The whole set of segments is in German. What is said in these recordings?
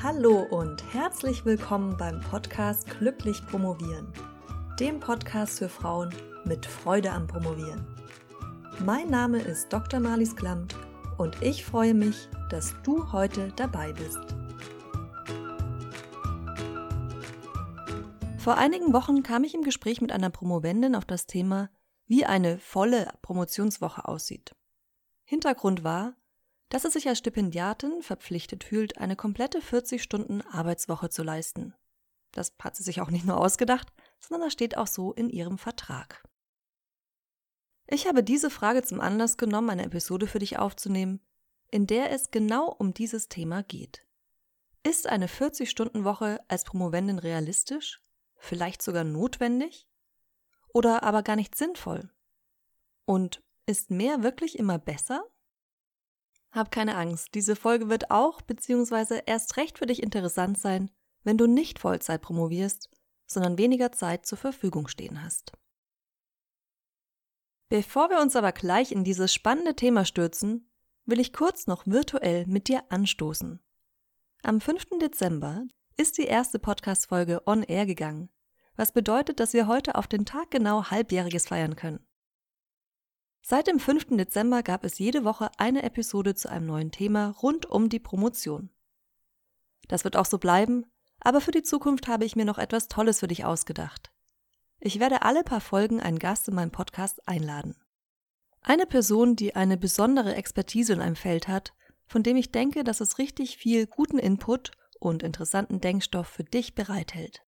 Hallo und herzlich willkommen beim Podcast Glücklich Promovieren, dem Podcast für Frauen mit Freude am Promovieren. Mein Name ist Dr. Marlies Klamt und ich freue mich, dass du heute dabei bist. Vor einigen Wochen kam ich im Gespräch mit einer Promovendin auf das Thema, wie eine volle Promotionswoche aussieht. Hintergrund war, dass es sich als Stipendiatin verpflichtet fühlt, eine komplette 40 Stunden Arbeitswoche zu leisten. Das hat sie sich auch nicht nur ausgedacht, sondern das steht auch so in ihrem Vertrag. Ich habe diese Frage zum Anlass genommen, eine Episode für dich aufzunehmen, in der es genau um dieses Thema geht. Ist eine 40-Stunden-Woche als Promovendin realistisch? Vielleicht sogar notwendig? Oder aber gar nicht sinnvoll? Und ist mehr wirklich immer besser? Hab keine Angst, diese Folge wird auch bzw. erst recht für dich interessant sein, wenn du nicht Vollzeit promovierst, sondern weniger Zeit zur Verfügung stehen hast. Bevor wir uns aber gleich in dieses spannende Thema stürzen, will ich kurz noch virtuell mit dir anstoßen. Am 5. Dezember ist die erste Podcast-Folge on air gegangen, was bedeutet, dass wir heute auf den Tag genau Halbjähriges feiern können. Seit dem 5. Dezember gab es jede Woche eine Episode zu einem neuen Thema rund um die Promotion. Das wird auch so bleiben, aber für die Zukunft habe ich mir noch etwas Tolles für dich ausgedacht. Ich werde alle paar Folgen einen Gast in meinem Podcast einladen. Eine Person, die eine besondere Expertise in einem Feld hat, von dem ich denke, dass es richtig viel guten Input und interessanten Denkstoff für dich bereithält.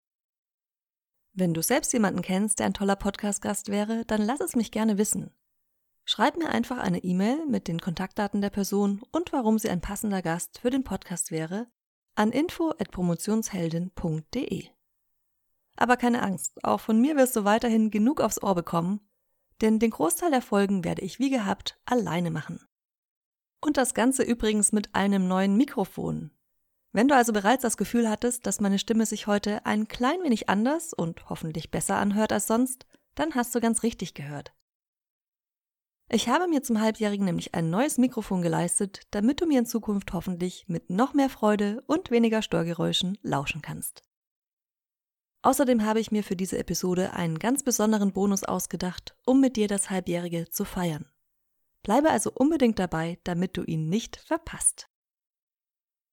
Wenn du selbst jemanden kennst, der ein toller Podcast-Gast wäre, dann lass es mich gerne wissen. Schreib mir einfach eine E-Mail mit den Kontaktdaten der Person und warum sie ein passender Gast für den Podcast wäre an info@promotionsheldin.de. Aber keine Angst, auch von mir wirst du weiterhin genug aufs Ohr bekommen, denn den Großteil der Folgen werde ich wie gehabt alleine machen. Und das Ganze übrigens mit einem neuen Mikrofon. Wenn du also bereits das Gefühl hattest, dass meine Stimme sich heute ein klein wenig anders und hoffentlich besser anhört als sonst, dann hast du ganz richtig gehört. Ich habe mir zum Halbjährigen nämlich ein neues Mikrofon geleistet, damit du mir in Zukunft hoffentlich mit noch mehr Freude und weniger Störgeräuschen lauschen kannst. Außerdem habe ich mir für diese Episode einen ganz besonderen Bonus ausgedacht, um mit dir das Halbjährige zu feiern. Bleibe also unbedingt dabei, damit du ihn nicht verpasst.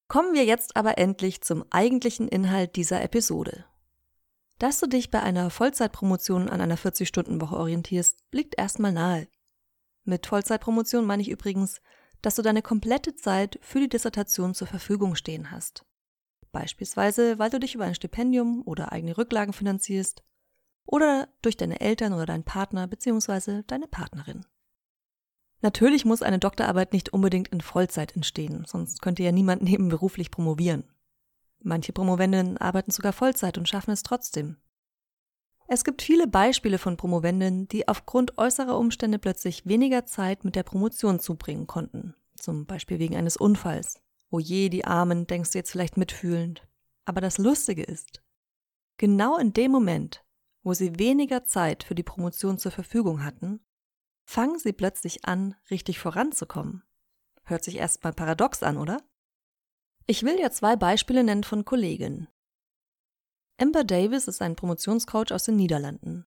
Kommen wir jetzt aber endlich zum eigentlichen Inhalt dieser Episode. Dass du dich bei einer Vollzeitpromotion an einer 40-Stunden-Woche orientierst, liegt erstmal nahe. Mit Vollzeitpromotion meine ich übrigens, dass du deine komplette Zeit für die Dissertation zur Verfügung stehen hast. Beispielsweise, weil du dich über ein Stipendium oder eigene Rücklagen finanzierst oder durch deine Eltern oder deinen Partner bzw. deine Partnerin. Natürlich muss eine Doktorarbeit nicht unbedingt in Vollzeit entstehen, sonst könnte ja niemand nebenberuflich promovieren. Manche Promovendinnen arbeiten sogar Vollzeit und schaffen es trotzdem. Es gibt viele Beispiele von Promovendinnen, die aufgrund äußerer Umstände plötzlich weniger Zeit mit der Promotion zubringen konnten, zum Beispiel wegen eines Unfalls. Oh je, die Armen, denkst du jetzt vielleicht mitfühlend. Aber das Lustige ist, genau in dem Moment, wo sie weniger Zeit für die Promotion zur Verfügung hatten, fangen sie plötzlich an, richtig voranzukommen. Hört sich erstmal paradox an, oder? Ich will dir zwei Beispiele nennen von Kolleginnen. Amber Davis ist ein Promotionscoach aus den Niederlanden.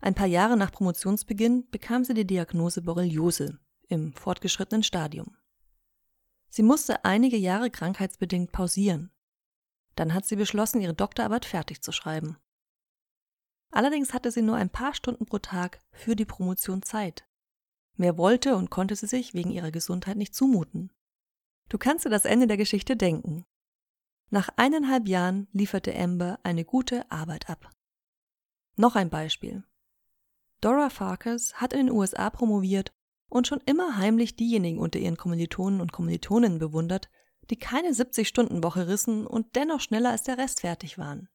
Ein paar Jahre nach Promotionsbeginn bekam sie die Diagnose Borreliose im fortgeschrittenen Stadium. Sie musste einige Jahre krankheitsbedingt pausieren. Dann hat sie beschlossen, ihre Doktorarbeit fertig zu schreiben. Allerdings hatte sie nur ein paar Stunden pro Tag für die Promotion Zeit. Mehr wollte und konnte sie sich wegen ihrer Gesundheit nicht zumuten. Du kannst dir das Ende der Geschichte denken. Nach eineinhalb Jahren lieferte Amber eine gute Arbeit ab. Noch ein Beispiel. Dora Farkas hat in den USA promoviert und schon immer heimlich diejenigen unter ihren Kommilitonen und Kommilitoninnen bewundert, die keine 70-Stunden-Woche rissen und dennoch schneller als der Rest fertig waren.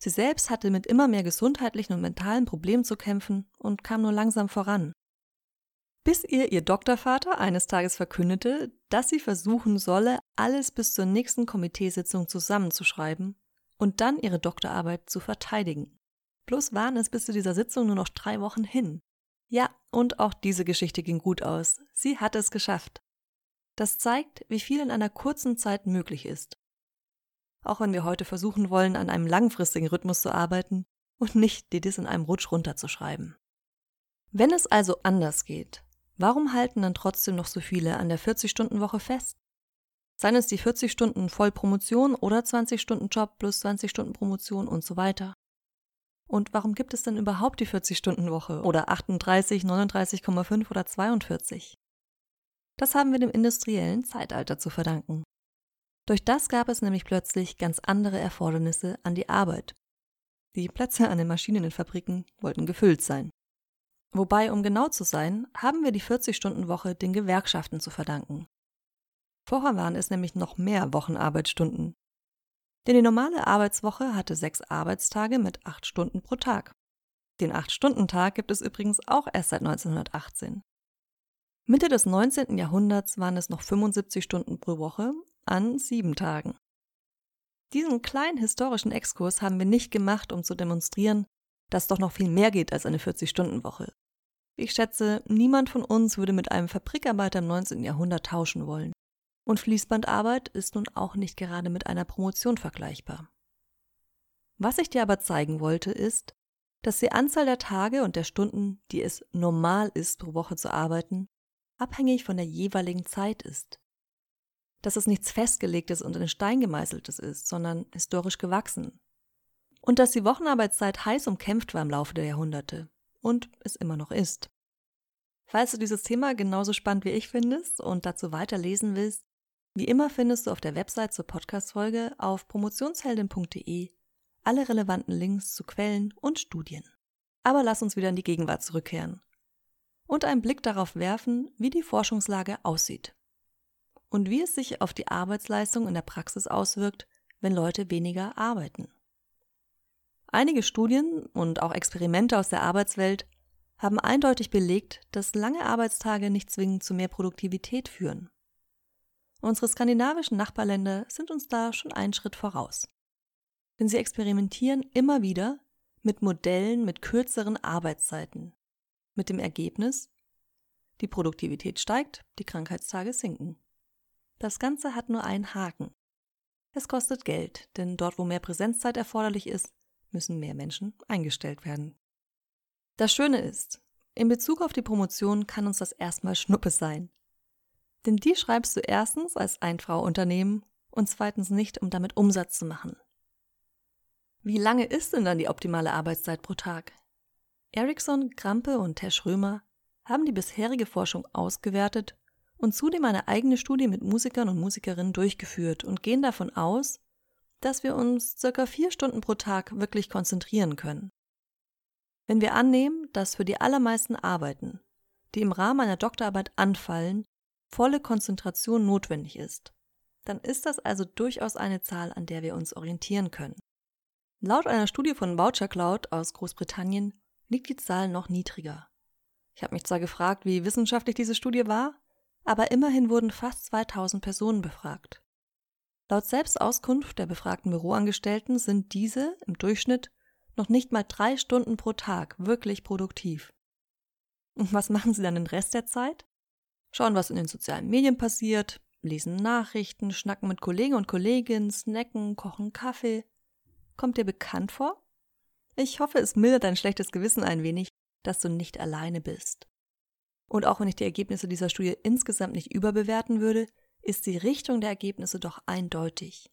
Sie selbst hatte mit immer mehr gesundheitlichen und mentalen Problemen zu kämpfen und kam nur langsam voran bis ihr ihr Doktorvater eines Tages verkündete, dass sie versuchen solle, alles bis zur nächsten Komiteesitzung zusammenzuschreiben und dann ihre Doktorarbeit zu verteidigen. Bloß waren es bis zu dieser Sitzung nur noch drei Wochen hin. Ja, und auch diese Geschichte ging gut aus. Sie hat es geschafft. Das zeigt, wie viel in einer kurzen Zeit möglich ist. Auch wenn wir heute versuchen wollen, an einem langfristigen Rhythmus zu arbeiten und nicht die Dis in einem Rutsch runterzuschreiben. Wenn es also anders geht, warum halten dann trotzdem noch so viele an der 40-Stunden-Woche fest? Seien es die 40 Stunden Vollpromotion oder 20 Stunden Job plus 20 Stunden Promotion und so weiter. Und warum gibt es denn überhaupt die 40-Stunden-Woche oder 38, 39,5 oder 42? Das haben wir dem industriellen Zeitalter zu verdanken. Durch das gab es nämlich plötzlich ganz andere Erfordernisse an die Arbeit. Die Plätze an den Maschinen in Fabriken wollten gefüllt sein. Wobei, um genau zu sein, haben wir die 40-Stunden-Woche den Gewerkschaften zu verdanken. Vorher waren es nämlich noch mehr Wochenarbeitsstunden. Denn die normale Arbeitswoche hatte sechs Arbeitstage mit acht Stunden pro Tag. Den Acht-Stunden-Tag gibt es übrigens auch erst seit 1918. Mitte des 19. Jahrhunderts waren es noch 75 Stunden pro Woche an sieben Tagen. Diesen kleinen historischen Exkurs haben wir nicht gemacht, um zu demonstrieren, dass doch noch viel mehr geht als eine 40-Stunden-Woche. Ich schätze, niemand von uns würde mit einem Fabrikarbeiter im 19. Jahrhundert tauschen wollen. Und Fließbandarbeit ist nun auch nicht gerade mit einer Promotion vergleichbar. Was ich dir aber zeigen wollte, ist, dass die Anzahl der Tage und der Stunden, die es normal ist, pro Woche zu arbeiten, abhängig von der jeweiligen Zeit ist. Dass es nichts Festgelegtes und in Stein gemeißeltes ist, sondern historisch gewachsen. Und dass die Wochenarbeitszeit heiß umkämpft war im Laufe der Jahrhunderte und es immer noch ist. Falls du dieses Thema genauso spannend wie ich findest und dazu weiterlesen willst, wie immer findest du auf der Website zur Podcast-Folge auf promotionsheldin.de alle relevanten Links zu Quellen und Studien. Aber lass uns wieder in die Gegenwart zurückkehren und einen Blick darauf werfen, wie die Forschungslage aussieht und wie es sich auf die Arbeitsleistung in der Praxis auswirkt, wenn Leute weniger arbeiten. Einige Studien und auch Experimente aus der Arbeitswelt haben eindeutig belegt, dass lange Arbeitstage nicht zwingend zu mehr Produktivität führen. Unsere skandinavischen Nachbarländer sind uns da schon einen Schritt voraus. Denn sie experimentieren immer wieder mit Modellen mit kürzeren Arbeitszeiten. Mit dem Ergebnis, die Produktivität steigt, die Krankheitstage sinken. Das Ganze hat nur einen Haken. Es kostet Geld, denn dort, wo mehr Präsenzzeit erforderlich ist, müssen mehr Menschen eingestellt werden. Das Schöne ist, in Bezug auf die Promotion kann uns das erstmal Schnuppe sein. Denn die schreibst du erstens als Einfrau-Unternehmen und zweitens nicht, um damit Umsatz zu machen. Wie lange ist denn dann die optimale Arbeitszeit pro Tag? Ericsson, Krampe und Tesch Römer haben die bisherige Forschung ausgewertet und zudem eine eigene Studie mit Musikern und Musikerinnen durchgeführt und gehen davon aus, dass wir uns circa vier Stunden pro Tag wirklich konzentrieren können. Wenn wir annehmen, dass für die allermeisten Arbeiten, die im Rahmen einer Doktorarbeit anfallen, volle Konzentration notwendig ist, dann ist das also durchaus eine Zahl, an der wir uns orientieren können. Laut einer Studie von Voucher Cloud aus Großbritannien liegt die Zahl noch niedriger. Ich habe mich zwar gefragt, wie wissenschaftlich diese Studie war, aber immerhin wurden fast 2000 Personen befragt. Laut Selbstauskunft der befragten Büroangestellten sind diese im Durchschnitt noch nicht mal drei Stunden pro Tag wirklich produktiv. Und was machen sie dann den Rest der Zeit? schauen, was in den sozialen Medien passiert, lesen Nachrichten, schnacken mit Kollegen und Kolleginnen, snacken, kochen Kaffee. Kommt dir bekannt vor? Ich hoffe, es mildert dein schlechtes Gewissen ein wenig, dass du nicht alleine bist. Und auch wenn ich die Ergebnisse dieser Studie insgesamt nicht überbewerten würde, ist die Richtung der Ergebnisse doch eindeutig.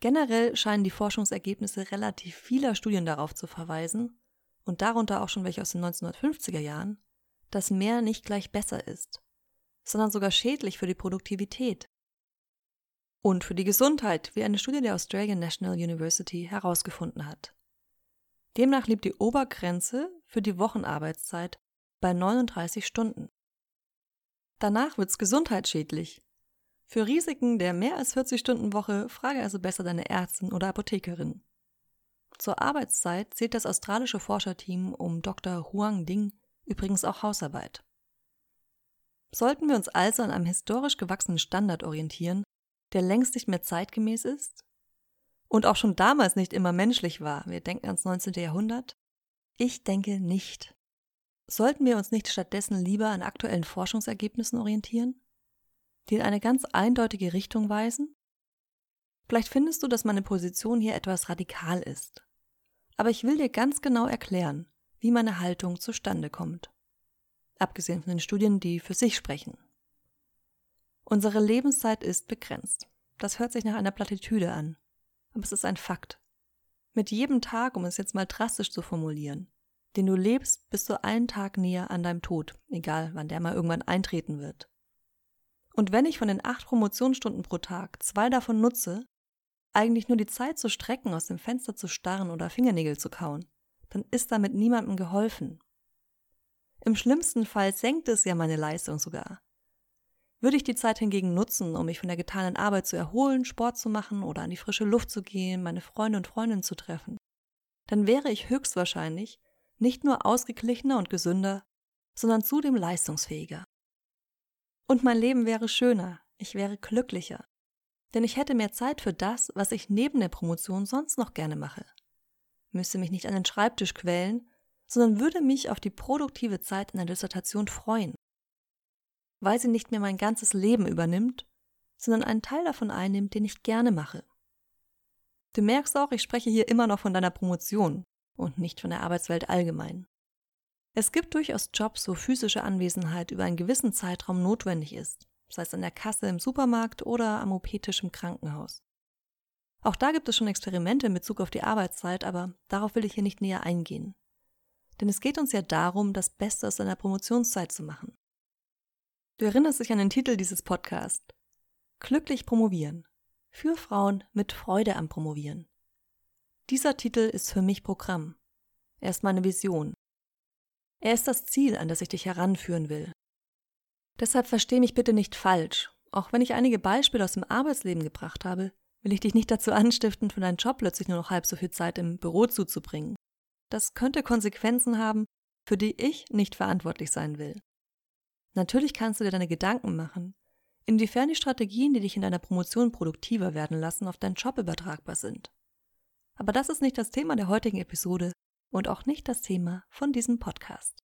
Generell scheinen die Forschungsergebnisse relativ vieler Studien darauf zu verweisen, und darunter auch schon welche aus den 1950er Jahren, dass mehr nicht gleich besser ist, sondern sogar schädlich für die Produktivität und für die Gesundheit, wie eine Studie der Australian National University herausgefunden hat. Demnach liegt die Obergrenze für die Wochenarbeitszeit bei 39 Stunden. Danach wird's gesundheitsschädlich. Für Risiken der mehr als 40-Stunden-Woche frage also besser deine Ärztin oder Apothekerin. Zur Arbeitszeit zählt das australische Forscherteam um Dr. Huang Ding übrigens auch Hausarbeit. Sollten wir uns also an einem historisch gewachsenen Standard orientieren, der längst nicht mehr zeitgemäß ist und auch schon damals nicht immer menschlich war, wir denken ans 19. Jahrhundert? Ich denke nicht. Sollten wir uns nicht stattdessen lieber an aktuellen Forschungsergebnissen orientieren? Die in eine ganz eindeutige Richtung weisen? Vielleicht findest du, dass meine Position hier etwas radikal ist. Aber ich will dir ganz genau erklären, wie meine Haltung zustande kommt. Abgesehen von den Studien, die für sich sprechen. Unsere Lebenszeit ist begrenzt. Das hört sich nach einer Plattitüde an. Aber es ist ein Fakt. Mit jedem Tag, um es jetzt mal drastisch zu formulieren, den du lebst, bist du einen Tag näher an deinem Tod, egal wann der mal irgendwann eintreten wird. Und wenn ich von den acht Promotionsstunden pro Tag zwei davon nutze, eigentlich nur die Zeit zu strecken, aus dem Fenster zu starren oder Fingernägel zu kauen, dann ist damit niemandem geholfen. Im schlimmsten Fall senkt es ja meine Leistung sogar. Würde ich die Zeit hingegen nutzen, um mich von der getanen Arbeit zu erholen, Sport zu machen oder an die frische Luft zu gehen, meine Freunde und Freundinnen zu treffen, dann wäre ich höchstwahrscheinlich nicht nur ausgeglichener und gesünder, sondern zudem leistungsfähiger. Und mein Leben wäre schöner, ich wäre glücklicher, denn ich hätte mehr Zeit für das, was ich neben der Promotion sonst noch gerne mache. Müsste mich nicht an den Schreibtisch quälen, sondern würde mich auf die produktive Zeit in der Dissertation freuen. Weil sie nicht mehr mein ganzes Leben übernimmt, sondern einen Teil davon einnimmt, den ich gerne mache. Du merkst auch, ich spreche hier immer noch von deiner Promotion und nicht von der Arbeitswelt allgemein. Es gibt durchaus Jobs, wo physische Anwesenheit über einen gewissen Zeitraum notwendig ist sei es an der Kasse im Supermarkt oder am OP-Tisch im Krankenhaus. Auch da gibt es schon Experimente in Bezug auf die Arbeitszeit, aber darauf will ich hier nicht näher eingehen. Denn es geht uns ja darum, das Beste aus deiner Promotionszeit zu machen. Du erinnerst dich an den Titel dieses Podcasts. Glücklich promovieren. Für Frauen mit Freude am Promovieren. Dieser Titel ist für mich Programm. Er ist meine Vision. Er ist das Ziel, an das ich dich heranführen will, Deshalb versteh mich bitte nicht falsch. Auch wenn ich einige Beispiele aus dem Arbeitsleben gebracht habe, will ich dich nicht dazu anstiften, für deinen Job plötzlich nur noch halb so viel Zeit im Büro zuzubringen. Das könnte Konsequenzen haben, für die ich nicht verantwortlich sein will. Natürlich kannst du dir deine Gedanken machen, inwiefern die Strategien, die dich in deiner Promotion produktiver werden lassen, auf deinen Job übertragbar sind. Aber das ist nicht das Thema der heutigen Episode und auch nicht das Thema von diesem Podcast.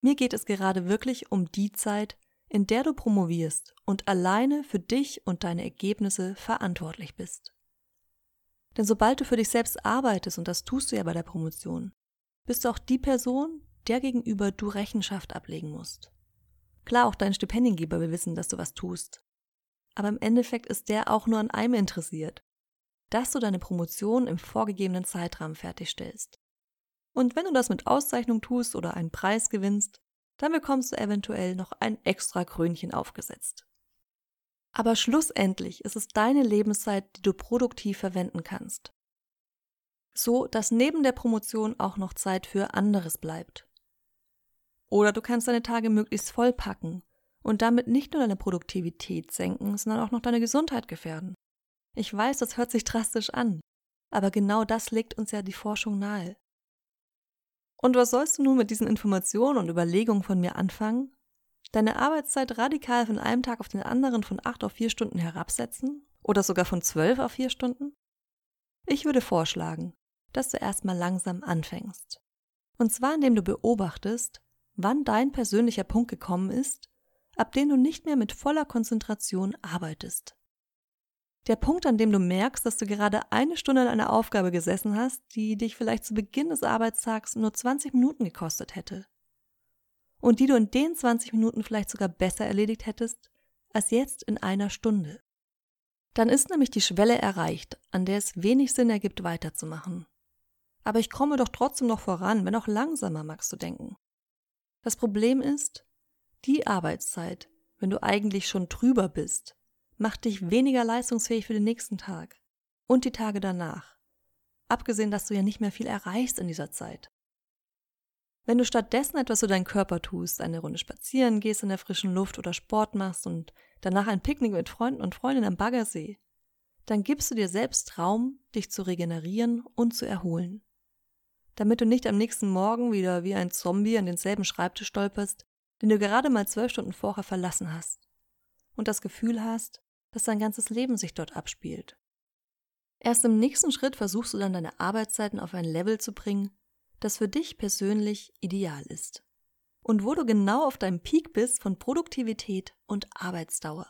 Mir geht es gerade wirklich um die Zeit, in der du promovierst und alleine für dich und deine Ergebnisse verantwortlich bist. Denn sobald du für dich selbst arbeitest, und das tust du ja bei der Promotion, bist du auch die Person, der gegenüber du Rechenschaft ablegen musst. Klar, auch dein Stipendiengeber will wissen, dass du was tust. Aber im Endeffekt ist der auch nur an einem interessiert, dass du deine Promotion im vorgegebenen Zeitrahmen fertigstellst. Und wenn du das mit Auszeichnung tust oder einen Preis gewinnst, dann bekommst du eventuell noch ein extra Krönchen aufgesetzt. Aber schlussendlich ist es deine Lebenszeit, die du produktiv verwenden kannst. So, dass neben der Promotion auch noch Zeit für anderes bleibt. Oder du kannst deine Tage möglichst vollpacken und damit nicht nur deine Produktivität senken, sondern auch noch deine Gesundheit gefährden. Ich weiß, das hört sich drastisch an, aber genau das legt uns ja die Forschung nahe. Und was sollst du nun mit diesen Informationen und Überlegungen von mir anfangen? Deine Arbeitszeit radikal von einem Tag auf den anderen von acht auf vier Stunden herabsetzen? Oder sogar von zwölf auf vier Stunden? Ich würde vorschlagen, dass du erstmal langsam anfängst. Und zwar indem du beobachtest, wann dein persönlicher Punkt gekommen ist, ab dem du nicht mehr mit voller Konzentration arbeitest. Der Punkt, an dem du merkst, dass du gerade eine Stunde an einer Aufgabe gesessen hast, die dich vielleicht zu Beginn des Arbeitstags nur 20 Minuten gekostet hätte. Und die du in den 20 Minuten vielleicht sogar besser erledigt hättest, als jetzt in einer Stunde. Dann ist nämlich die Schwelle erreicht, an der es wenig Sinn ergibt, weiterzumachen. Aber ich komme doch trotzdem noch voran, wenn auch langsamer, magst du denken. Das Problem ist, die Arbeitszeit, wenn du eigentlich schon drüber bist, macht dich weniger leistungsfähig für den nächsten Tag und die Tage danach. Abgesehen, dass du ja nicht mehr viel erreichst in dieser Zeit. Wenn du stattdessen etwas für deinen Körper tust, eine Runde spazieren gehst in der frischen Luft oder Sport machst und danach ein Picknick mit Freunden und Freundinnen am Baggersee, dann gibst du dir selbst Raum, dich zu regenerieren und zu erholen. Damit du nicht am nächsten Morgen wieder wie ein Zombie an denselben Schreibtisch stolperst, den du gerade mal zwölf Stunden vorher verlassen hast. Und das Gefühl hast, dass dein ganzes Leben sich dort abspielt. Erst im nächsten Schritt versuchst du dann deine Arbeitszeiten auf ein Level zu bringen, das für dich persönlich ideal ist. und wo du genau auf deinem Peak bist von Produktivität und Arbeitsdauer.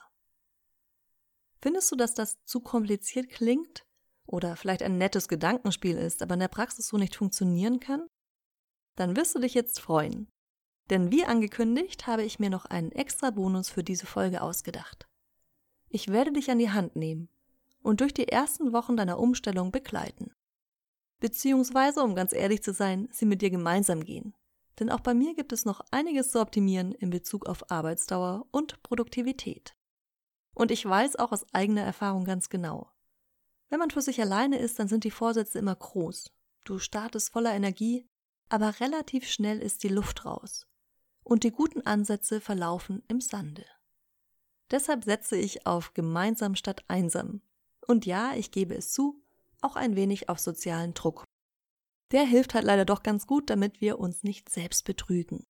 Findest du, dass das zu kompliziert klingt oder vielleicht ein nettes Gedankenspiel ist, aber in der Praxis so nicht funktionieren kann? Dann wirst du dich jetzt freuen. Denn wie angekündigt habe ich mir noch einen extra Bonus für diese Folge ausgedacht. Ich werde dich an die Hand nehmen und durch die ersten Wochen deiner Umstellung begleiten. Beziehungsweise, um ganz ehrlich zu sein, sie mit dir gemeinsam gehen. Denn auch bei mir gibt es noch einiges zu optimieren in Bezug auf Arbeitsdauer und Produktivität. Und ich weiß auch aus eigener Erfahrung ganz genau. Wenn man für sich alleine ist, dann sind die Vorsätze immer groß. Du startest voller Energie, aber relativ schnell ist die Luft raus. Und die guten Ansätze verlaufen im Sande. Deshalb setze ich auf gemeinsam statt einsam. Und ja, ich gebe es zu, auch ein wenig auf sozialen Druck. Der hilft halt leider doch ganz gut, damit wir uns nicht selbst betrügen.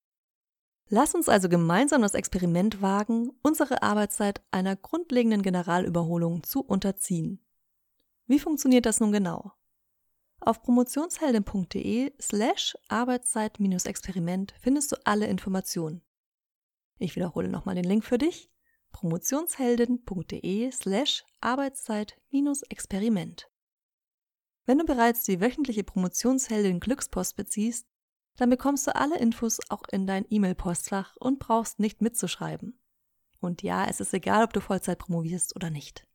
Lass uns also gemeinsam das Experiment wagen, unsere Arbeitszeit einer grundlegenden Generalüberholung zu unterziehen. Wie funktioniert das nun genau? Auf promotionsheldin.de slash Arbeitszeit-Experiment findest du alle Informationen. Ich wiederhole nochmal den Link für dich. promotionsheldin.de slash Arbeitszeit-Experiment. Wenn du bereits die wöchentliche Promotionsheldin Glückspost beziehst, dann bekommst du alle Infos auch in dein E-Mail-Postfach und brauchst nicht mitzuschreiben. Und ja, es ist egal, ob du Vollzeit promovierst oder nicht.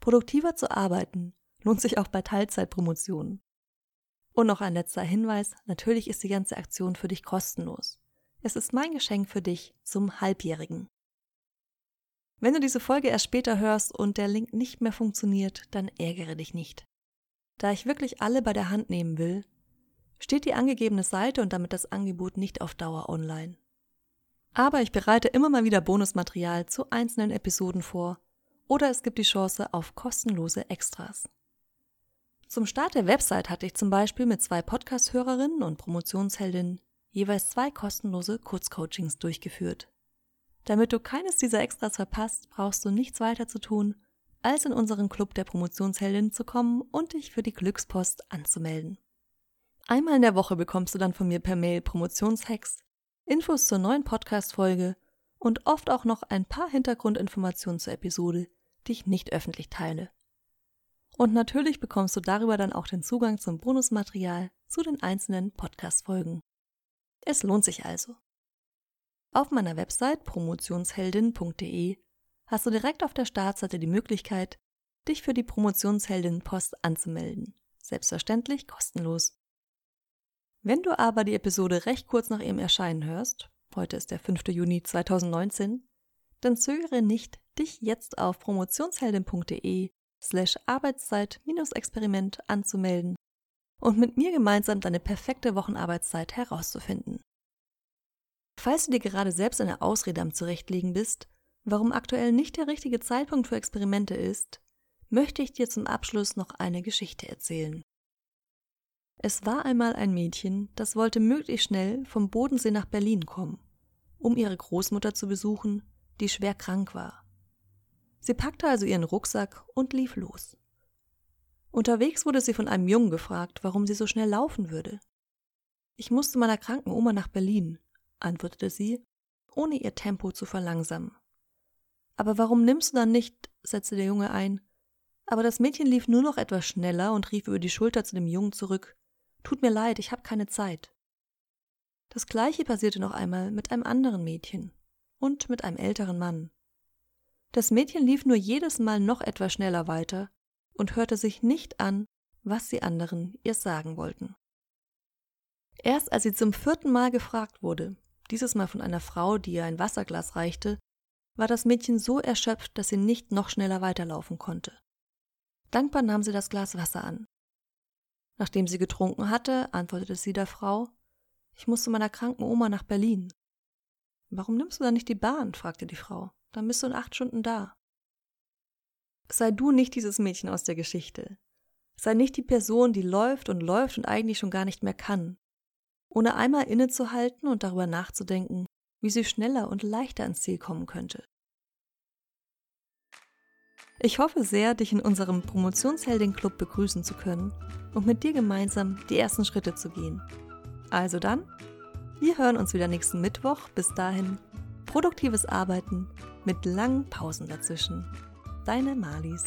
Produktiver zu arbeiten lohnt sich auch bei Teilzeitpromotionen. Und noch ein letzter Hinweis, natürlich ist die ganze Aktion für dich kostenlos. Es ist mein Geschenk für dich zum Halbjährigen. Wenn du diese Folge erst später hörst und der Link nicht mehr funktioniert, dann ärgere dich nicht. Da ich wirklich alle bei der Hand nehmen will, steht die angegebene Seite und damit das Angebot nicht auf Dauer online. Aber ich bereite immer mal wieder Bonusmaterial zu einzelnen Episoden vor oder es gibt die Chance auf kostenlose Extras. Zum Start der Website hatte ich zum Beispiel mit zwei Podcast-Hörerinnen und Promotionsheldinnen jeweils zwei kostenlose Kurzcoachings durchgeführt. Damit du keines dieser Extras verpasst, brauchst du nichts weiter zu tun, als in unseren Club der Promotionsheldinnen zu kommen und dich für die Glückspost anzumelden. Einmal in der Woche bekommst du dann von mir per Mail Promotionshacks, Infos zur neuen Podcast-Folge und oft auch noch ein paar Hintergrundinformationen zur Episode, die ich nicht öffentlich teile. Und natürlich bekommst du darüber dann auch den Zugang zum Bonusmaterial zu den einzelnen Podcast-Folgen. Es lohnt sich also. Auf meiner Website promotionsheldin.de hast du direkt auf der Startseite die Möglichkeit, dich für die Promotionsheldin Post anzumelden. Selbstverständlich kostenlos. Wenn du aber die Episode recht kurz nach ihrem Erscheinen hörst, heute ist der 5. Juni 2019, dann zögere nicht, dich jetzt auf promotionsheldin.de slash Arbeitszeit-Experiment anzumelden und mit mir gemeinsam deine perfekte Wochenarbeitszeit herauszufinden. Falls du dir gerade selbst eine Ausrede am Zurechtlegen bist, warum aktuell nicht der richtige Zeitpunkt für Experimente ist, möchte ich dir zum Abschluss noch eine Geschichte erzählen. Es war einmal ein Mädchen, das wollte möglichst schnell vom Bodensee nach Berlin kommen, um ihre Großmutter zu besuchen, die schwer krank war. Sie packte also ihren Rucksack und lief los. Unterwegs wurde sie von einem Jungen gefragt, warum sie so schnell laufen würde. Ich musste meiner kranken Oma nach Berlin, antwortete sie, ohne ihr Tempo zu verlangsamen. Aber warum nimmst du dann nicht, setzte der Junge ein. Aber das Mädchen lief nur noch etwas schneller und rief über die Schulter zu dem Jungen zurück Tut mir leid, ich habe keine Zeit. Das gleiche passierte noch einmal mit einem anderen Mädchen und mit einem älteren Mann. Das Mädchen lief nur jedes Mal noch etwas schneller weiter und hörte sich nicht an, was die anderen ihr sagen wollten. Erst als sie zum vierten Mal gefragt wurde, dieses Mal von einer Frau, die ihr ein Wasserglas reichte, war das Mädchen so erschöpft, dass sie nicht noch schneller weiterlaufen konnte. Dankbar nahm sie das Glas Wasser an Nachdem sie getrunken hatte, antwortete sie der Frau Ich muss zu meiner kranken Oma nach Berlin. Warum nimmst du dann nicht die Bahn? fragte die Frau. Dann bist du in acht Stunden da. Sei du nicht dieses Mädchen aus der Geschichte. Sei nicht die Person, die läuft und läuft und eigentlich schon gar nicht mehr kann. Ohne einmal innezuhalten und darüber nachzudenken, wie sie schneller und leichter ans Ziel kommen könnte. Ich hoffe sehr, dich in unserem Promotionsheldin-Club begrüßen zu können und mit dir gemeinsam die ersten Schritte zu gehen. Also dann, Wir hören uns wieder nächsten Mittwoch. Bis dahin produktives Arbeiten mit langen Pausen dazwischen. Deine Marlies.